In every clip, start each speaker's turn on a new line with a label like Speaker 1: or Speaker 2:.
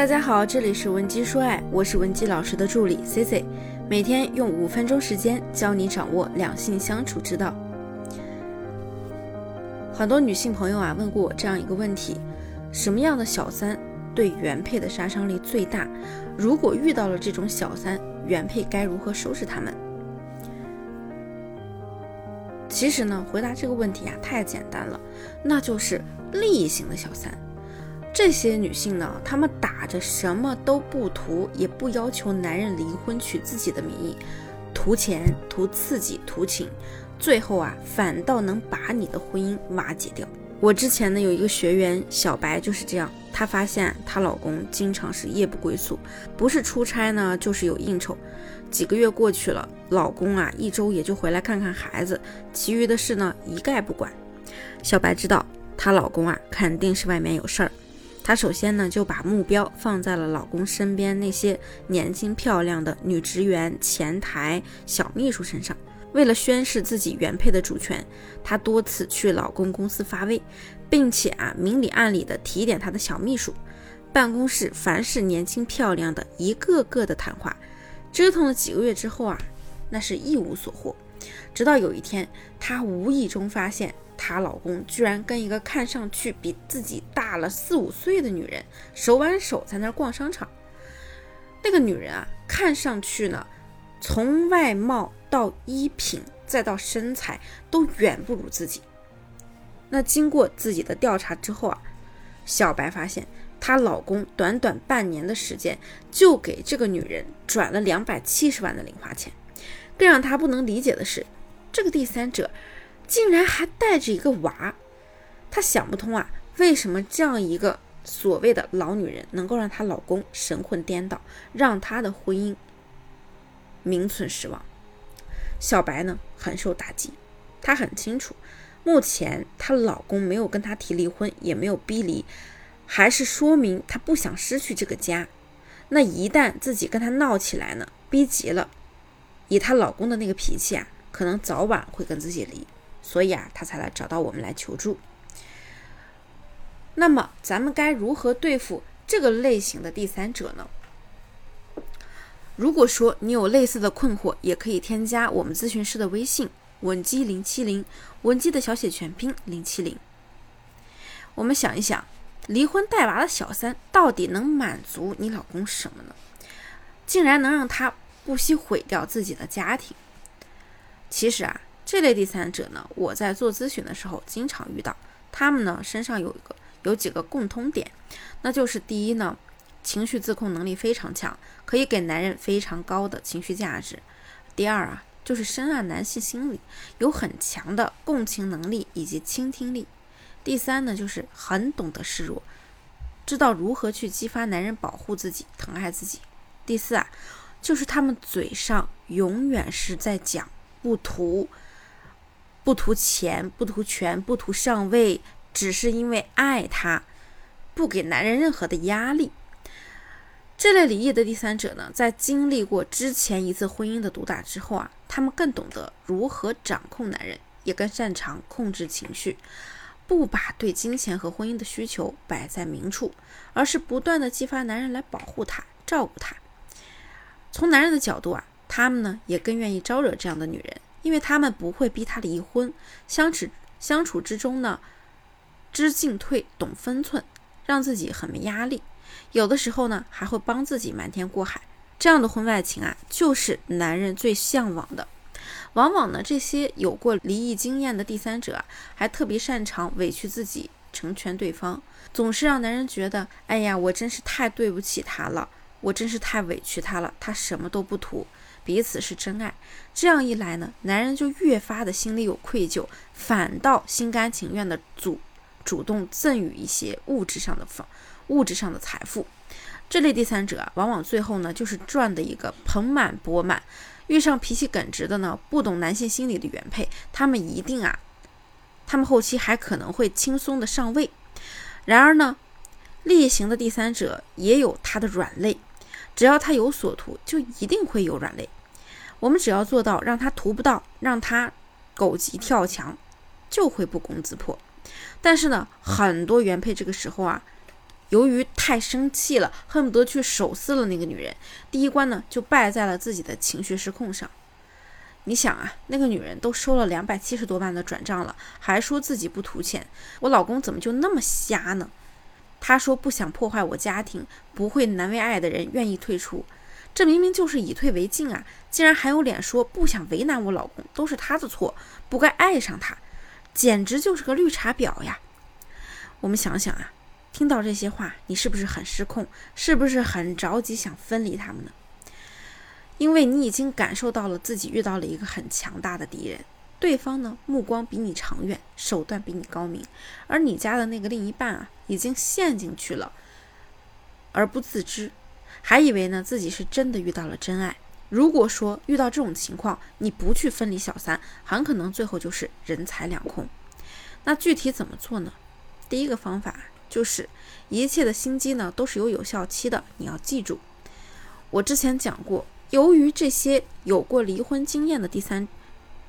Speaker 1: 大家好，这里是文姬说爱，我是文姬老师的助理 C C，每天用五分钟时间教你掌握两性相处之道。很多女性朋友啊问过我这样一个问题：什么样的小三对原配的杀伤力最大？如果遇到了这种小三，原配该如何收拾他们？其实呢，回答这个问题啊太简单了，那就是利益型的小三。这些女性呢，她们打着什么都不图，也不要求男人离婚娶自己的名义，图钱、图刺激、图情，最后啊，反倒能把你的婚姻瓦解掉。我之前呢有一个学员小白就是这样，她发现她老公经常是夜不归宿，不是出差呢就是有应酬，几个月过去了，老公啊一周也就回来看看孩子，其余的事呢一概不管。小白知道她老公啊肯定是外面有事儿。她首先呢就把目标放在了老公身边那些年轻漂亮的女职员、前台、小秘书身上。为了宣示自己原配的主权，她多次去老公公司发威，并且啊明里暗里的提点她的小秘书。办公室凡是年轻漂亮的，一个个的谈话。折腾了几个月之后啊，那是一无所获。直到有一天，她无意中发现。她老公居然跟一个看上去比自己大了四五岁的女人手挽手在那儿逛商场。那个女人啊，看上去呢，从外貌到衣品再到身材都远不如自己。那经过自己的调查之后啊，小白发现她老公短短半年的时间就给这个女人转了两百七十万的零花钱。更让她不能理解的是，这个第三者。竟然还带着一个娃，她想不通啊，为什么这样一个所谓的老女人能够让她老公神魂颠倒，让她的婚姻名存实亡？小白呢很受打击，她很清楚，目前她老公没有跟她提离婚，也没有逼离，还是说明她不想失去这个家。那一旦自己跟他闹起来呢，逼急了，以她老公的那个脾气啊，可能早晚会跟自己离。所以啊，他才来找到我们来求助。那么，咱们该如何对付这个类型的第三者呢？如果说你有类似的困惑，也可以添加我们咨询师的微信文姬零七零，文姬的小写全拼零七零。我们想一想，离婚带娃的小三到底能满足你老公什么呢？竟然能让他不惜毁掉自己的家庭？其实啊。这类第三者呢，我在做咨询的时候经常遇到，他们呢身上有一个有几个共通点，那就是第一呢，情绪自控能力非常强，可以给男人非常高的情绪价值；第二啊，就是深谙男性心理，有很强的共情能力以及倾听力；第三呢，就是很懂得示弱，知道如何去激发男人保护自己、疼爱自己；第四啊，就是他们嘴上永远是在讲不图。不图钱，不图权，不图上位，只是因为爱他，不给男人任何的压力。这类离异的第三者呢，在经历过之前一次婚姻的毒打之后啊，他们更懂得如何掌控男人，也更擅长控制情绪，不把对金钱和婚姻的需求摆在明处，而是不断的激发男人来保护他、照顾他。从男人的角度啊，他们呢也更愿意招惹这样的女人。因为他们不会逼他离婚，相处相处之中呢，知进退，懂分寸，让自己很没压力。有的时候呢，还会帮自己瞒天过海。这样的婚外情啊，就是男人最向往的。往往呢，这些有过离异经验的第三者，还特别擅长委屈自己，成全对方，总是让男人觉得，哎呀，我真是太对不起他了，我真是太委屈他了，他什么都不图。彼此是真爱，这样一来呢，男人就越发的心里有愧疚，反倒心甘情愿的主主动赠予一些物质上的房物质上的财富。这类第三者啊，往往最后呢就是赚的一个盆满钵满。遇上脾气耿直的呢，不懂男性心理的原配，他们一定啊，他们后期还可能会轻松的上位。然而呢，例行的第三者也有他的软肋。只要他有所图，就一定会有软肋。我们只要做到让他图不到，让他狗急跳墙，就会不攻自破。但是呢，很多原配这个时候啊，由于太生气了，恨不得去手撕了那个女人，第一关呢就败在了自己的情绪失控上。你想啊，那个女人都收了两百七十多万的转账了，还说自己不图钱，我老公怎么就那么瞎呢？他说不想破坏我家庭，不会难为爱的人愿意退出，这明明就是以退为进啊！竟然还有脸说不想为难我老公，都是他的错，不该爱上他，简直就是个绿茶婊呀！我们想想啊，听到这些话，你是不是很失控？是不是很着急想分离他们呢？因为你已经感受到了自己遇到了一个很强大的敌人，对方呢目光比你长远，手段比你高明，而你家的那个另一半啊，已经陷进去了，而不自知，还以为呢自己是真的遇到了真爱。如果说遇到这种情况，你不去分离小三，很可能最后就是人财两空。那具体怎么做呢？第一个方法就是一切的心机呢都是有有效期的，你要记住。我之前讲过。由于这些有过离婚经验的第三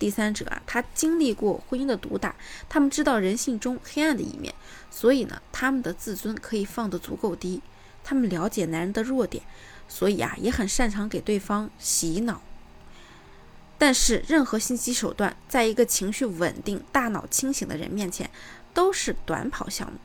Speaker 1: 第三者啊，他经历过婚姻的毒打，他们知道人性中黑暗的一面，所以呢，他们的自尊可以放得足够低。他们了解男人的弱点，所以啊，也很擅长给对方洗脑。但是，任何信息手段，在一个情绪稳定、大脑清醒的人面前，都是短跑项目。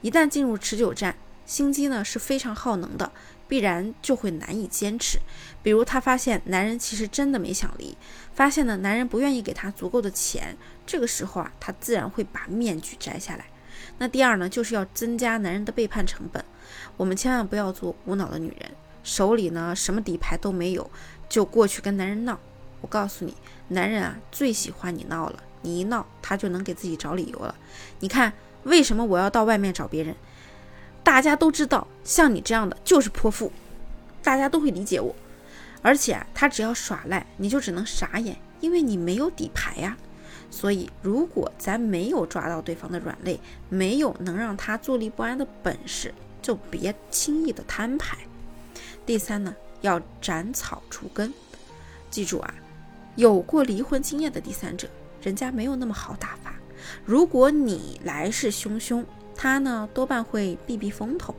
Speaker 1: 一旦进入持久战，心机呢是非常耗能的。必然就会难以坚持。比如，她发现男人其实真的没想离，发现呢男人不愿意给她足够的钱，这个时候啊，她自然会把面具摘下来。那第二呢，就是要增加男人的背叛成本。我们千万不要做无脑的女人，手里呢什么底牌都没有，就过去跟男人闹。我告诉你，男人啊最喜欢你闹了，你一闹，他就能给自己找理由了。你看，为什么我要到外面找别人？大家都知道，像你这样的就是泼妇，大家都会理解我。而且啊，他只要耍赖，你就只能傻眼，因为你没有底牌呀。所以，如果咱没有抓到对方的软肋，没有能让他坐立不安的本事，就别轻易的摊牌。第三呢，要斩草除根。记住啊，有过离婚经验的第三者，人家没有那么好打发。如果你来势汹汹，他呢多半会避避风头，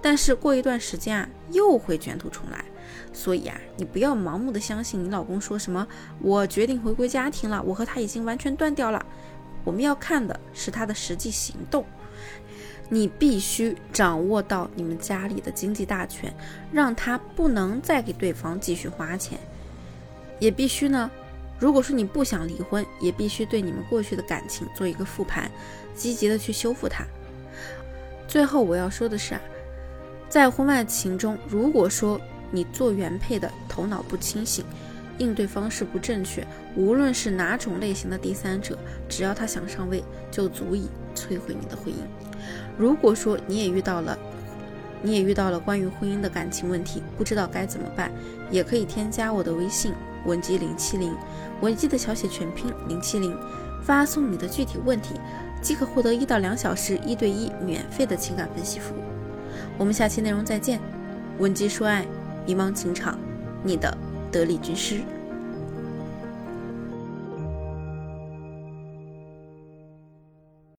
Speaker 1: 但是过一段时间啊又会卷土重来，所以啊你不要盲目的相信你老公说什么，我决定回归家庭了，我和他已经完全断掉了。我们要看的是他的实际行动，你必须掌握到你们家里的经济大权，让他不能再给对方继续花钱，也必须呢，如果说你不想离婚，也必须对你们过去的感情做一个复盘，积极的去修复它。最后我要说的是啊，在婚外情中，如果说你做原配的头脑不清醒，应对方式不正确，无论是哪种类型的第三者，只要他想上位，就足以摧毁你的婚姻。如果说你也遇到了，你也遇到了关于婚姻的感情问题，不知道该怎么办，也可以添加我的微信文姬零七零，文姬的小写全拼零七零，发送你的具体问题。即可获得一到两小时一对一免费的情感分析服务。我们下期内容再见。闻鸡说爱，迷茫情场，你的得力军师。